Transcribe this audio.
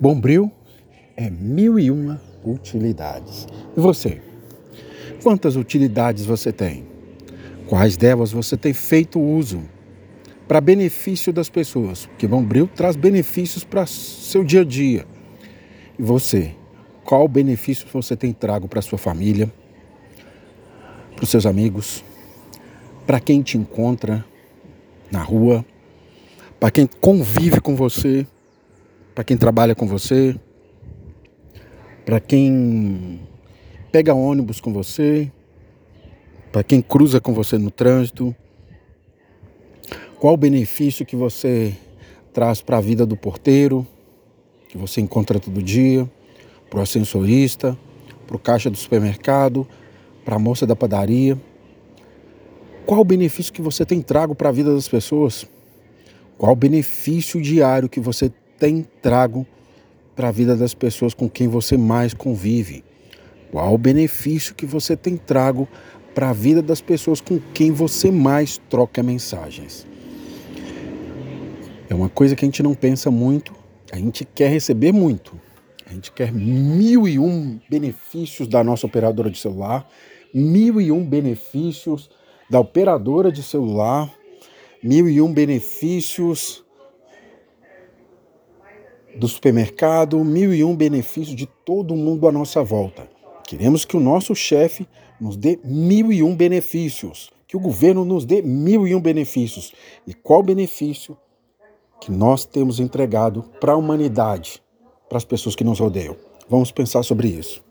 Bombril é mil e uma utilidades. E você? Quantas utilidades você tem? Quais delas você tem feito uso para benefício das pessoas? Porque Bombril traz benefícios para seu dia a dia. E você? Qual benefício você tem trago para sua família, para os seus amigos, para quem te encontra na rua, para quem convive com você, para quem trabalha com você, para quem pega ônibus com você, para quem cruza com você no trânsito. Qual o benefício que você traz para a vida do porteiro, que você encontra todo dia, para o ascensorista, para o caixa do supermercado, para a moça da padaria? Qual o benefício que você tem trago para a vida das pessoas? Qual o benefício diário que você tem trago para a vida das pessoas com quem você mais convive? Qual o benefício que você tem trago para a vida das pessoas com quem você mais troca mensagens? É uma coisa que a gente não pensa muito, a gente quer receber muito. A gente quer mil e um benefícios da nossa operadora de celular, mil e um benefícios da operadora de celular, mil e um benefícios do supermercado, mil e um benefícios de todo mundo à nossa volta. Queremos que o nosso chefe nos dê mil e um benefícios, que o governo nos dê mil e um benefícios. E qual benefício que nós temos entregado para a humanidade, para as pessoas que nos rodeiam? Vamos pensar sobre isso.